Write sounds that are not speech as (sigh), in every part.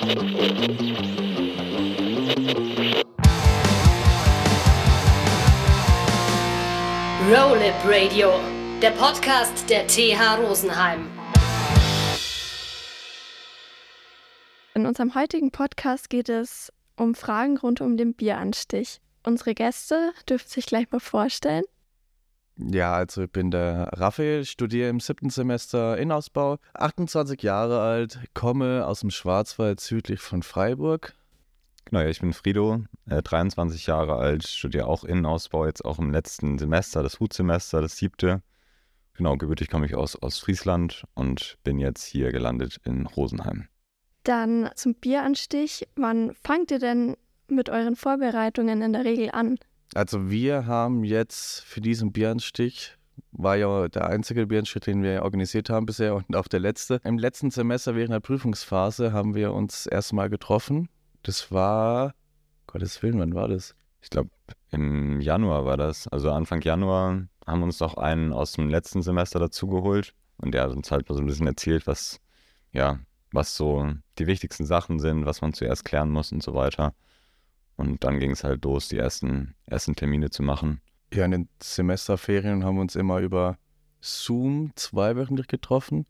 Roll It Radio, der Podcast der TH Rosenheim. In unserem heutigen Podcast geht es um Fragen rund um den Bieranstich. Unsere Gäste dürfen sich gleich mal vorstellen. Ja, also ich bin der Raphael, studiere im siebten Semester Innenausbau, 28 Jahre alt, komme aus dem Schwarzwald südlich von Freiburg. Genau, ja, ich bin Frido, äh, 23 Jahre alt, studiere auch Innenausbau, jetzt auch im letzten Semester, das Hutsemester, das siebte. Genau, gebürtig komme ich aus Ostfriesland und bin jetzt hier gelandet in Rosenheim. Dann zum Bieranstich. Wann fangt ihr denn mit euren Vorbereitungen in der Regel an? Also wir haben jetzt für diesen Bieranstich, war ja der einzige Bieranstich, den wir organisiert haben bisher und auch der letzte. Im letzten Semester während der Prüfungsphase haben wir uns erstmal getroffen. Das war, Gottes Willen, wann war das? Ich glaube, im Januar war das. Also Anfang Januar haben wir uns noch einen aus dem letzten Semester dazugeholt und der hat uns halt so ein bisschen erzählt, was, ja, was so die wichtigsten Sachen sind, was man zuerst klären muss und so weiter. Und dann ging es halt los, die ersten, ersten Termine zu machen. Ja, in den Semesterferien haben wir uns immer über Zoom zweiwöchentlich getroffen.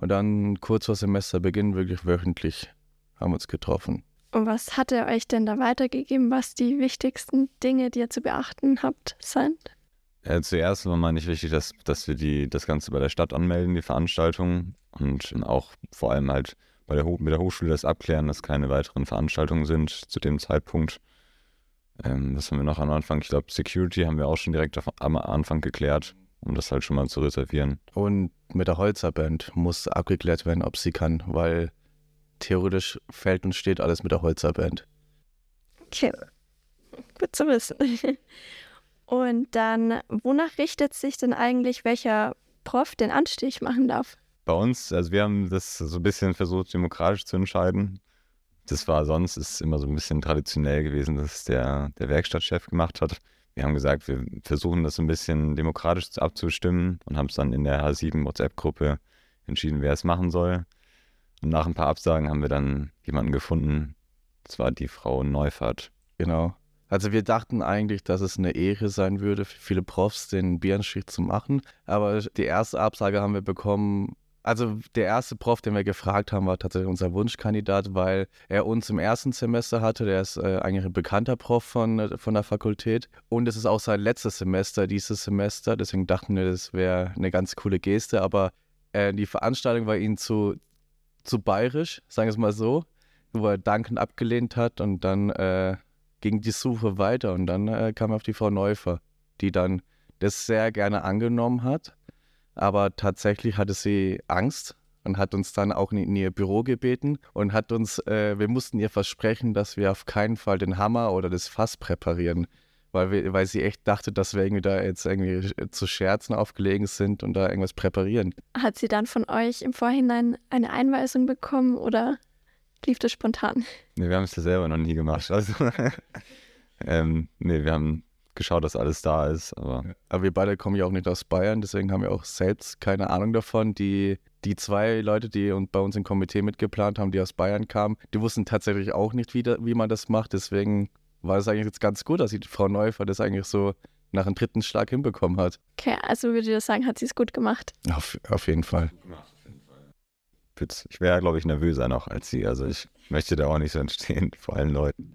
Und dann kurz vor Semesterbeginn wirklich wöchentlich haben wir uns getroffen. Und was hat er euch denn da weitergegeben, was die wichtigsten Dinge, die ihr zu beachten habt, sind? Äh, zuerst war mal nicht wichtig, dass, dass wir die, das Ganze bei der Stadt anmelden, die Veranstaltung. Und auch vor allem halt bei der, mit der Hochschule das abklären, dass keine weiteren Veranstaltungen sind zu dem Zeitpunkt. Ähm, was haben wir noch am Anfang? Ich glaube, Security haben wir auch schon direkt am Anfang geklärt, um das halt schon mal zu reservieren. Und mit der Holzerband muss abgeklärt werden, ob sie kann, weil theoretisch fällt und steht alles mit der Holzerband. Okay, gut zu wissen. (laughs) Und dann, wonach richtet sich denn eigentlich, welcher Prof den Anstich machen darf? Bei uns, also wir haben das so ein bisschen versucht, demokratisch zu entscheiden. Das war sonst ist immer so ein bisschen traditionell gewesen, dass der, der Werkstattchef gemacht hat. Wir haben gesagt, wir versuchen das so ein bisschen demokratisch abzustimmen und haben es dann in der H7 WhatsApp-Gruppe entschieden, wer es machen soll. Und nach ein paar Absagen haben wir dann jemanden gefunden. Das war die Frau Neufahrt. Genau. Also wir dachten eigentlich, dass es eine Ehre sein würde für viele Profs, den Bierenstich zu machen. Aber die erste Absage haben wir bekommen. Also der erste Prof, den wir gefragt haben, war tatsächlich unser Wunschkandidat, weil er uns im ersten Semester hatte. Der ist äh, eigentlich ein bekannter Prof von, von der Fakultät. Und es ist auch sein letztes Semester, dieses Semester. Deswegen dachten wir, das wäre eine ganz coole Geste. Aber äh, die Veranstaltung war ihm zu, zu bayerisch, sagen wir es mal so, wo er dankend abgelehnt hat und dann äh, ging die Suche weiter und dann äh, kam auf die Frau Neufer, die dann das sehr gerne angenommen hat, aber tatsächlich hatte sie Angst und hat uns dann auch in, ihr Büro gebeten und hat uns, äh, wir mussten ihr versprechen, dass wir auf keinen Fall den Hammer oder das Fass präparieren, weil, wir, weil sie echt dachte, dass wir irgendwie da jetzt irgendwie zu Scherzen aufgelegen sind und da irgendwas präparieren. Hat sie dann von euch im Vorhinein eine Einweisung bekommen oder lief das spontan? Nee, wir haben es ja selber noch nie gemacht. Also, (laughs) ähm, nee, wir haben geschaut, dass alles da ist. Aber, aber wir beide kommen ja auch nicht aus Bayern, deswegen haben wir auch selbst keine Ahnung davon. Die, die zwei Leute, die bei uns im Komitee mitgeplant haben, die aus Bayern kamen, die wussten tatsächlich auch nicht, wie, da, wie man das macht. Deswegen war es eigentlich jetzt ganz gut, dass die Frau Neufer das eigentlich so nach dem dritten Schlag hinbekommen hat. Okay, also würde ich sagen, hat sie es gut gemacht. Auf, auf jeden Fall. Ich wäre, glaube ich, nervöser noch als sie. Also ich möchte da auch nicht so entstehen (laughs) vor allen Leuten.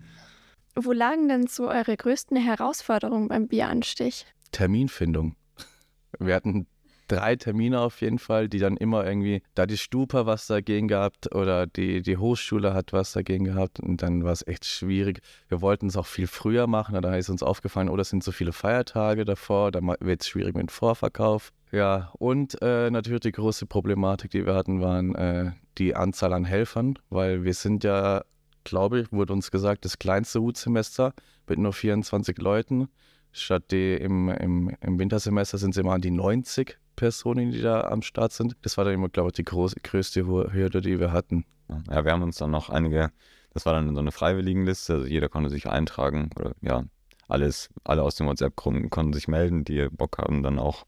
Wo lagen denn so eure größten Herausforderungen beim Bieranstich? Terminfindung. (laughs) Wir hatten drei Termine auf jeden Fall, die dann immer irgendwie, da die Stupa was dagegen gehabt oder die, die Hochschule hat was dagegen gehabt und dann war es echt schwierig. Wir wollten es auch viel früher machen, da ist uns aufgefallen, oh, das sind so viele Feiertage davor, da wird es schwierig mit dem Vorverkauf. Ja, und äh, natürlich die große Problematik, die wir hatten, waren äh, die Anzahl an Helfern, weil wir sind ja glaube ich, wurde uns gesagt, das kleinste Hutsemester mit nur 24 Leuten. Statt die im, im, im Wintersemester sind es immer an die 90 Personen, die da am Start sind. Das war dann immer, glaube ich, die große, größte Hürde, die wir hatten. Ja, wir haben uns dann noch einige, das war dann so eine Freiwilligenliste, also jeder konnte sich eintragen oder ja, alles, alle aus dem WhatsApp-Gruppen konnten sich melden, die Bock haben, dann auch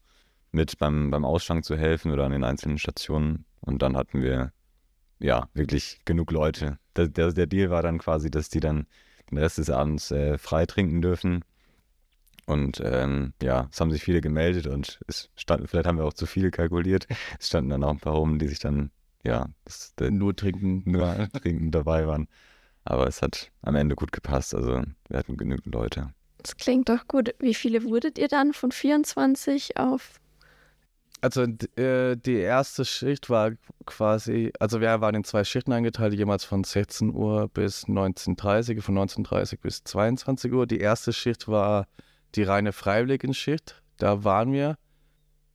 mit beim, beim Ausschank zu helfen oder an den einzelnen Stationen. Und dann hatten wir ja, wirklich genug Leute. Der, der, der Deal war dann quasi, dass die dann den Rest des Abends äh, frei trinken dürfen. Und ähm, ja, es haben sich viele gemeldet und es stand, vielleicht haben wir auch zu viele kalkuliert. (laughs) Es standen dann auch ein paar rum, die sich dann, ja, das, der, Nur trinken. nur (laughs) trinken dabei waren. Aber es hat am Ende gut gepasst. Also wir hatten genügend Leute. Das klingt doch gut. Wie viele wurdet ihr dann von 24 auf? Also äh, die erste Schicht war quasi, also wir waren in zwei Schichten eingeteilt, jemals von 16 Uhr bis 19.30 Uhr, von 19.30 Uhr bis 22 Uhr. Die erste Schicht war die reine Freiwilligenschicht. Da waren wir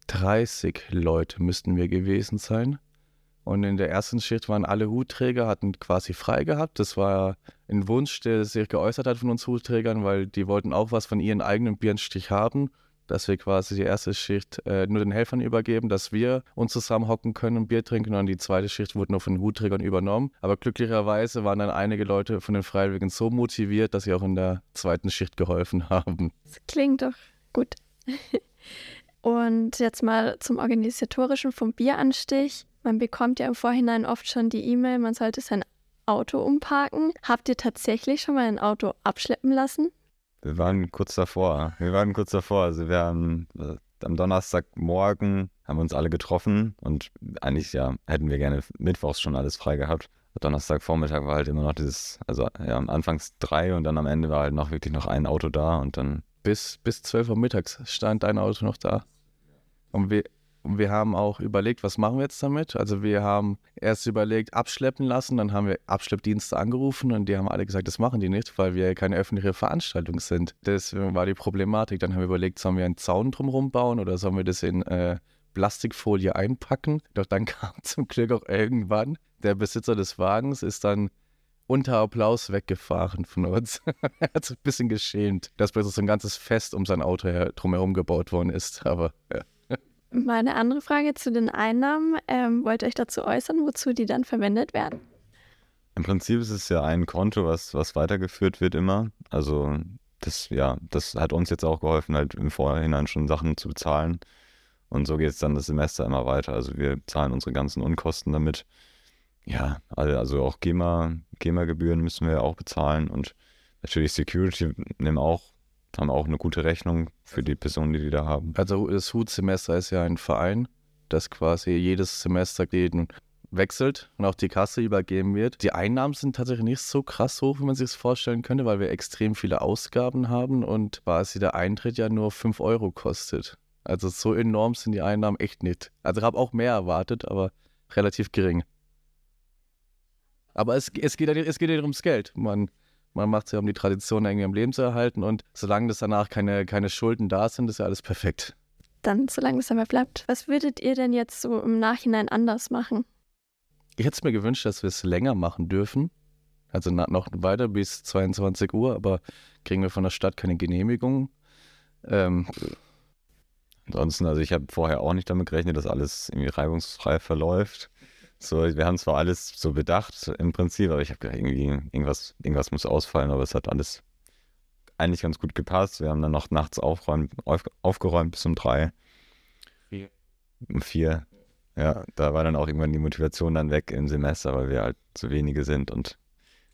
30 Leute müssten wir gewesen sein. Und in der ersten Schicht waren alle Hutträger, hatten quasi frei gehabt. Das war ein Wunsch, der sich geäußert hat von uns Hutträgern, weil die wollten auch was von ihren eigenen Birnstich haben dass wir quasi die erste Schicht äh, nur den Helfern übergeben, dass wir uns zusammenhocken können und Bier trinken und die zweite Schicht wurde nur von den Hutträgern übernommen. Aber glücklicherweise waren dann einige Leute von den Freiwilligen so motiviert, dass sie auch in der zweiten Schicht geholfen haben. Das klingt doch gut. (laughs) Und jetzt mal zum Organisatorischen vom Bieranstich. Man bekommt ja im Vorhinein oft schon die E-Mail, man sollte sein Auto umparken. Habt ihr tatsächlich schon mal ein Auto abschleppen lassen? Wir waren kurz davor. Wir waren kurz davor. Also wir haben äh, am Donnerstagmorgen haben wir uns alle getroffen und eigentlich ja hätten wir gerne mittwochs schon alles frei gehabt. Donnerstagvormittag war halt immer noch dieses, also ja, anfangs drei und dann am Ende war halt noch wirklich noch ein Auto da und dann Bis, bis 12 Uhr mittags stand ein Auto noch da. Und wir, und wir haben auch überlegt, was machen wir jetzt damit? Also wir haben erst überlegt, abschleppen lassen, dann haben wir Abschleppdienste angerufen und die haben alle gesagt, das machen die nicht, weil wir keine öffentliche Veranstaltung sind. Deswegen war die Problematik. Dann haben wir überlegt, sollen wir einen Zaun drumherum bauen oder sollen wir das in äh, Plastikfolie einpacken? Doch dann (laughs) kam zum Glück auch irgendwann der Besitzer des Wagens, ist dann unter Applaus weggefahren von uns. (laughs) er hat sich ein bisschen geschämt, dass plötzlich so ein ganzes Fest um sein Auto her, drumherum gebaut worden ist. Aber ja. Meine andere Frage zu den Einnahmen. Ähm, wollt ihr euch dazu äußern, wozu die dann verwendet werden? Im Prinzip ist es ja ein Konto, was, was weitergeführt wird immer. Also das, ja, das hat uns jetzt auch geholfen, halt im Vorhinein schon Sachen zu bezahlen. Und so geht es dann das Semester immer weiter. Also wir zahlen unsere ganzen Unkosten damit. Ja, also auch GEMA, GEMA-Gebühren müssen wir auch bezahlen und natürlich Security nehmen auch, haben auch eine gute Rechnung für die Personen, die die da haben. Also das Hutsemester ist ja ein Verein, das quasi jedes Semester jeden wechselt und auch die Kasse übergeben wird. Die Einnahmen sind tatsächlich nicht so krass hoch, wie man sich es vorstellen könnte, weil wir extrem viele Ausgaben haben und quasi der Eintritt ja nur 5 Euro kostet. Also so enorm sind die Einnahmen echt nicht. Also ich habe auch mehr erwartet, aber relativ gering. Aber es, es, geht, es geht ja nicht ums Geld. Man, man macht es ja, um die Tradition irgendwie am Leben zu erhalten und solange das danach keine, keine Schulden da sind, ist ja alles perfekt. Dann, solange es dabei bleibt. Was würdet ihr denn jetzt so im Nachhinein anders machen? Ich hätte es mir gewünscht, dass wir es länger machen dürfen. Also noch weiter bis 22 Uhr, aber kriegen wir von der Stadt keine Genehmigung. Ähm, Ansonsten, also ich habe vorher auch nicht damit gerechnet, dass alles irgendwie reibungsfrei verläuft. So, wir haben zwar alles so bedacht im Prinzip, aber ich habe gedacht, irgendwie, irgendwas, irgendwas muss ausfallen, aber es hat alles eigentlich ganz gut gepasst. Wir haben dann noch nachts aufräumen, auf, aufgeräumt bis um drei. Vier. Um vier. Ja, da war dann auch irgendwann die Motivation dann weg im Semester, weil wir halt zu wenige sind und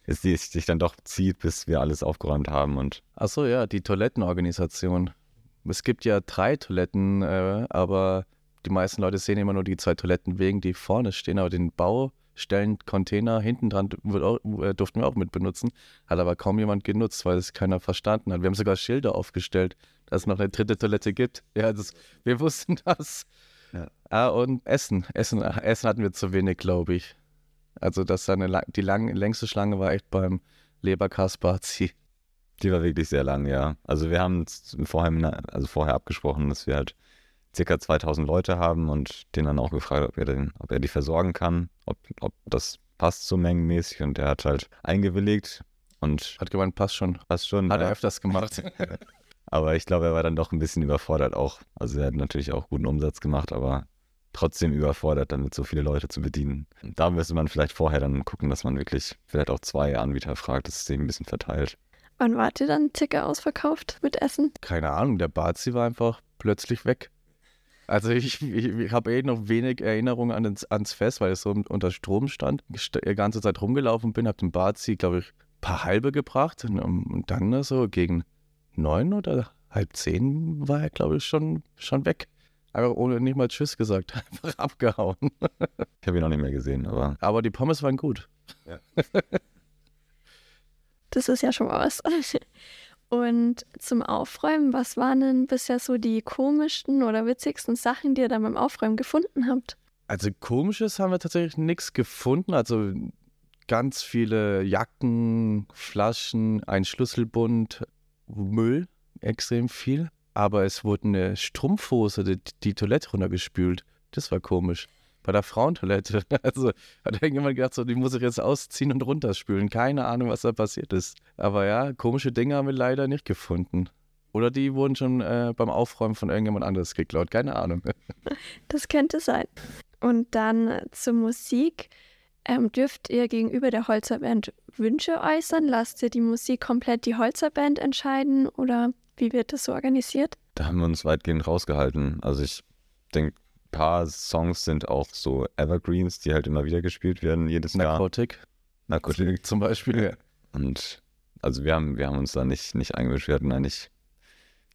es sich dann doch zieht, bis wir alles aufgeräumt haben und Achso, ja, die Toilettenorganisation. Es gibt ja drei Toiletten, äh, aber die meisten Leute sehen immer nur die zwei Toiletten wegen, die vorne stehen, aber den Baustellencontainer hinten dran äh, durften wir auch mit benutzen. Hat aber kaum jemand genutzt, weil es keiner verstanden hat. Wir haben sogar Schilder aufgestellt, dass es noch eine dritte Toilette gibt. (laughs) Ja, das, wir wussten das. Ja. Ah, und Essen. Essen. Essen hatten wir zu wenig, glaube ich. Also, dass da eine, die lang, längste Schlange war echt beim Leberkasparzi. Die war wirklich sehr lang, ja. Also wir haben es vorher, also vorher abgesprochen, dass wir halt circa 2000 Leute haben und den dann auch gefragt, ob er, den, ob er die versorgen kann, ob, ob das passt so mengenmäßig und er hat halt eingewilligt und Hat gemeint, passt schon. passt schon. Hat er ja. öfters gemacht. (laughs) (laughs) Aber ich glaube, er war dann doch ein bisschen überfordert auch. Also er hat natürlich auch guten Umsatz gemacht, aber trotzdem überfordert, damit so viele Leute zu bedienen. Da müsste man vielleicht vorher dann gucken, dass man wirklich vielleicht auch zwei Anbieter fragt, dass es sich ein bisschen verteilt. Wann wart ihr dann circa ausverkauft mit Essen? Keine Ahnung, der Bazi war einfach plötzlich weg. Also ich, ich, ich habe eh noch wenig Erinnerungen an ans, ans Fest, weil ich so unter Strom stand, die ganze Zeit rumgelaufen bin, habe den Bazi, glaube ich, ein paar halbe gebracht und, und dann so gegen neun oder halb zehn war er, glaube ich, schon, schon weg. Einfach ohne nicht mal Tschüss gesagt, (laughs) einfach abgehauen. Ich habe ihn noch nicht mehr gesehen, aber. Aber die Pommes waren gut. Ja. (laughs) Das ist ja schon mal was. Und zum Aufräumen, was waren denn bisher so die komischsten oder witzigsten Sachen, die ihr da beim Aufräumen gefunden habt? Also komisches haben wir tatsächlich nichts gefunden. Also ganz viele Jacken, Flaschen, ein Schlüsselbund, Müll, extrem viel. Aber es wurde eine Strumpfhose die, die Toilette runtergespült. Das war komisch. Bei der Frauentoilette. (laughs) Also hat irgendjemand gedacht, so, die muss ich jetzt ausziehen und runterspülen. Keine Ahnung, was da passiert ist. Aber ja, komische Dinge haben wir leider nicht gefunden. Oder die wurden schon äh, beim Aufräumen von irgendjemand anderes geklaut. Keine Ahnung. (laughs) Das könnte sein. Und dann zur Musik. Ähm, dürft ihr gegenüber der Holzerband Wünsche äußern? Lasst ihr die Musik komplett die Holzerband entscheiden oder wie wird das so organisiert? Da haben wir uns weitgehend rausgehalten. Also ich denke, paar Songs sind auch so Evergreens, die halt immer wieder gespielt werden, jedes Jahr. Narkotik Narkotik. (laughs) zum Beispiel. Ja. Und also wir haben, wir haben uns da nicht, nicht eingemischt. Wir hatten eigentlich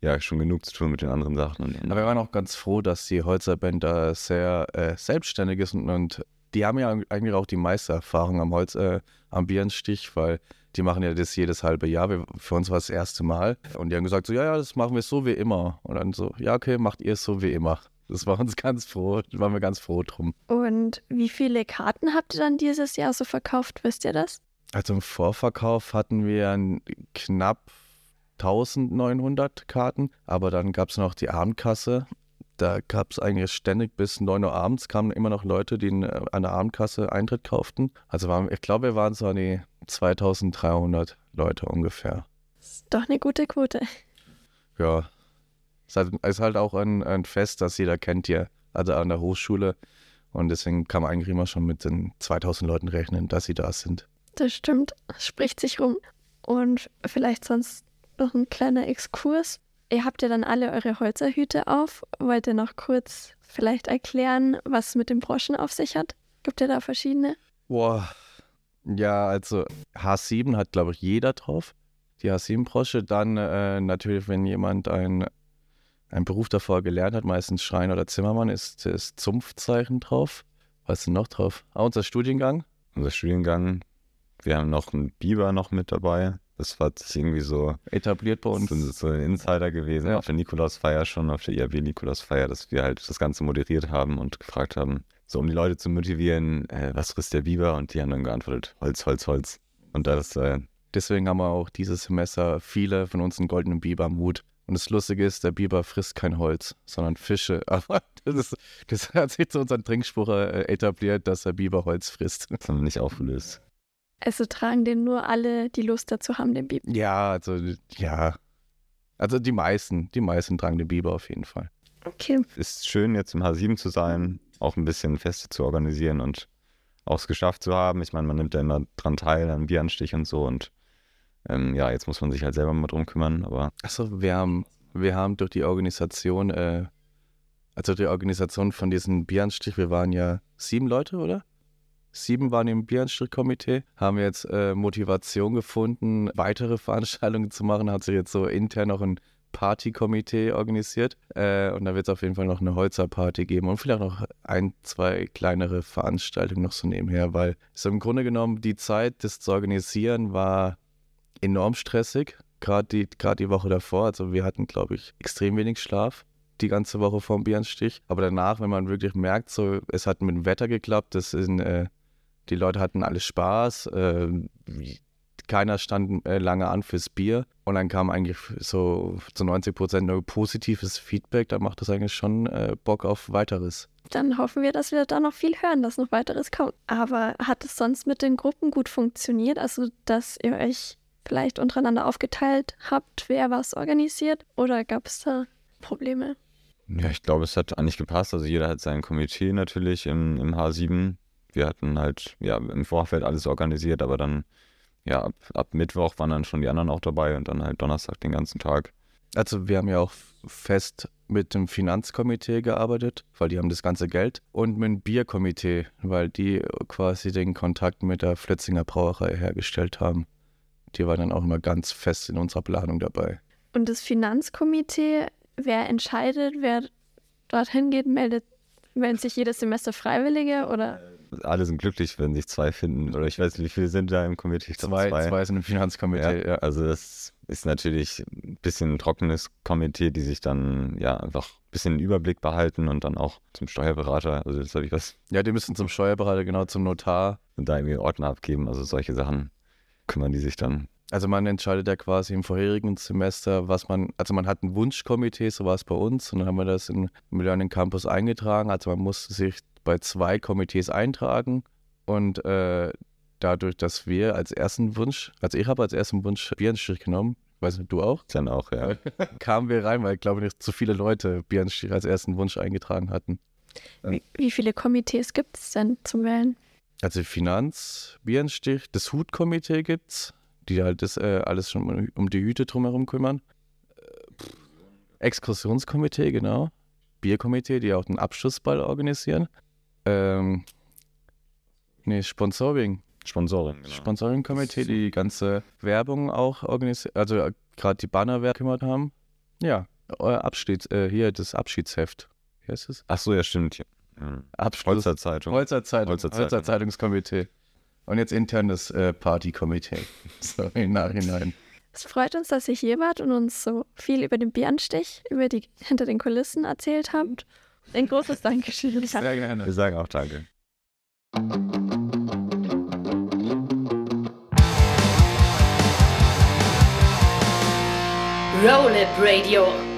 ja schon genug zu tun mit den anderen Sachen. Aber wir waren auch ganz froh, dass die Holzerband da sehr äh, selbstständig ist und, und die haben ja eigentlich auch die meiste Erfahrung am Holz, äh, am Bierenstich, weil die machen ja das jedes halbe Jahr. Wir, für uns war es das erste Mal. Und die haben gesagt, so, ja, ja, das machen wir so wie immer. Und dann so, ja, okay, macht ihr es so wie immer. Das war uns ganz froh, da waren wir ganz froh drum. Und wie viele Karten habt ihr dann dieses Jahr so verkauft? Wisst ihr das? Also im Vorverkauf hatten wir knapp 1900 Karten, aber dann gab es noch die Abendkasse. Da gab es eigentlich ständig bis 9 Uhr abends kamen immer noch Leute, die äh, an der Abendkasse Eintritt kauften. Also waren, ich glaube, wir waren so an die 2300 Leute ungefähr. Ist doch eine gute Quote. Ja. Es ist halt, ist halt auch ein, ein Fest, das jeder kennt hier, also an der Hochschule. Und deswegen kann man eigentlich immer schon mit den 2000 Leuten rechnen, dass sie da sind. Das stimmt. Es spricht sich rum. Und vielleicht sonst noch ein kleiner Exkurs. Ihr habt ja dann alle eure Holzerhüte auf. Wollt ihr noch kurz vielleicht erklären, was es mit den Broschen auf sich hat? Gibt ihr da verschiedene? Boah. Ja, also H7 hat, glaube ich, jeder drauf. Die H7-Brosche. Dann äh, natürlich, wenn jemand ein, einen Beruf davor gelernt hat, meistens Schreiner oder Zimmermann, ist das Zumpfzeichen drauf. Was ist denn noch drauf? Ah, unser Studiengang. unser Studiengang. Wir haben noch einen Biber noch mit dabei. Das war irgendwie so, Etabliert bei uns. so ein Insider gewesen Ja. auf der Nikolausfeier schon, auf der IAB Nikolausfeier, dass wir halt das Ganze moderiert haben und gefragt haben, so um die Leute zu motivieren, äh, was frisst der Biber? Und die haben dann geantwortet, Holz, Holz, Holz. Und das, äh, Deswegen haben wir auch dieses Semester viele von uns einen goldenen Biber am Hut. Und das Lustige ist, der Biber frisst kein Holz, sondern Fische. (laughs) Aber das, ist, das (laughs) hat sich zu unserem Trinkspruch äh, etabliert, dass der Biber Holz frisst. das haben wir nicht aufgelöst. Also tragen den nur alle, die Lust dazu haben, den Biber. Ja, also, ja. Also die meisten, die meisten tragen den Biber auf jeden Fall. Okay. Ist schön, jetzt im H7 zu sein, auch ein bisschen Feste zu organisieren und auch es geschafft zu haben. Ich meine, man nimmt ja immer dran teil, an Bieranstich und so. Und ähm, ja, jetzt muss man sich halt selber mal drum kümmern. Aber Achso, wir haben, wir haben durch die Organisation, äh, also die Organisation von diesem Bieranstich, wir waren ja sieben Leute, oder? Sieben waren im Bieranstrich-Komitee, haben jetzt äh, Motivation gefunden, weitere (laughs) Veranstaltungen zu machen, hat sich jetzt so intern noch ein Partykomitee organisiert. Äh, und da wird es auf jeden Fall noch eine Holzerparty geben und vielleicht noch ein, zwei kleinere Veranstaltungen noch so nebenher, weil so im Grunde genommen die Zeit, das zu organisieren, war enorm stressig. Gerade die, die Woche davor. Also wir hatten, glaube ich, extrem wenig Schlaf die ganze Woche vorm Bierenstich. Aber danach, wenn man wirklich merkt, so es hat mit dem Wetter geklappt, das sind, äh, die Leute hatten alle Spaß, äh, keiner stand äh, lange an fürs Bier und dann kam eigentlich so zu 90 Prozent nur positives Feedback. Da macht das eigentlich schon äh, Bock auf weiteres. Dann hoffen wir, dass wir da noch viel hören, dass noch weiteres kommt. Aber hat es sonst mit den Gruppen gut funktioniert? Also, dass ihr euch vielleicht untereinander aufgeteilt habt, wer was organisiert? Oder gab es da Probleme? ja, ich glaube, es hat eigentlich gepasst. Also jeder hat sein Komitee natürlich im, im H7. Wir hatten halt ja im Vorfeld alles organisiert, aber dann ja ab, ab Mittwoch waren dann schon die anderen auch dabei und dann halt Donnerstag den ganzen Tag. Also wir haben ja auch fest mit dem Finanzkomitee gearbeitet, weil die haben das ganze Geld. Und mit dem Bierkomitee, weil die quasi den Kontakt mit der Flötzinger Brauerei hergestellt haben. Die war dann auch immer ganz fest in unserer Planung dabei. Und das Finanzkomitee, wer entscheidet, wer dorthin geht, meldet, melden sich jedes Semester Freiwillige oder? Alle sind glücklich, wenn sich zwei finden. Oder ich weiß nicht, wie viele sind da im Komitee? Ich glaub, Zwei, zwei sind im Finanzkomitee, Ja, ja. Also das ist natürlich ein bisschen ein trockenes Komitee, die sich dann ja einfach ein bisschen den Überblick behalten und dann auch zum Steuerberater, also das habe ich was, Ja, die müssen zum Steuerberater, genau zum Notar. und da irgendwie Ordner abgeben. Also solche Sachen kümmern die sich dann. Also man entscheidet ja quasi im vorherigen Semester, was man, also man hat ein Wunschkomitee, so war es bei uns, und dann haben wir das in, im Learning Campus eingetragen. Also man musste sich bei zwei Komitees eintragen und äh, dadurch, dass wir als ersten Wunsch, also ich habe als ersten Wunsch Bierenstrich genommen, weiß nicht, du auch, Dann auch, ja. (laughs) kamen wir rein, weil ich glaube nicht zu viele Leute Bierenstrich als ersten Wunsch eingetragen hatten. Wie, wie viele Komitees gibt es denn zum Wählen? Also Finanz, Bierenstich, das Hutkomitee gibt's, die halt das äh, alles schon um- die Hüte drumherum kümmern. Äh, pff, Exkursionskomitee, genau. Bierkomitee, die auch den Abschlussball organisieren. Ähm, nee, Sponsoring. Sponsoring, genau. Sponsoring-Komitee, die die ganze Werbung auch organisiert, also äh, gerade die Bannerwerbung gekümmert haben. Ja, euer Abschied, äh, hier das Abschiedsheft. Wie heißt es? Ach so, ja, stimmt. Ja. Ja. Abschluss. Holzer Zeitung. Holzer Zeitung. Holzer Holzer, Zeitung. Zeitungskomitee. Und jetzt internes äh, Partykomitee. (laughs) So im Nachhinein. Es freut uns, dass ihr hier wart und uns so viel über den Bärenstich, über die hinter den Kulissen erzählt habt. Ein großes Dankeschön. (laughs) Sehr gerne. Wir sagen auch Danke. Roll It Radio.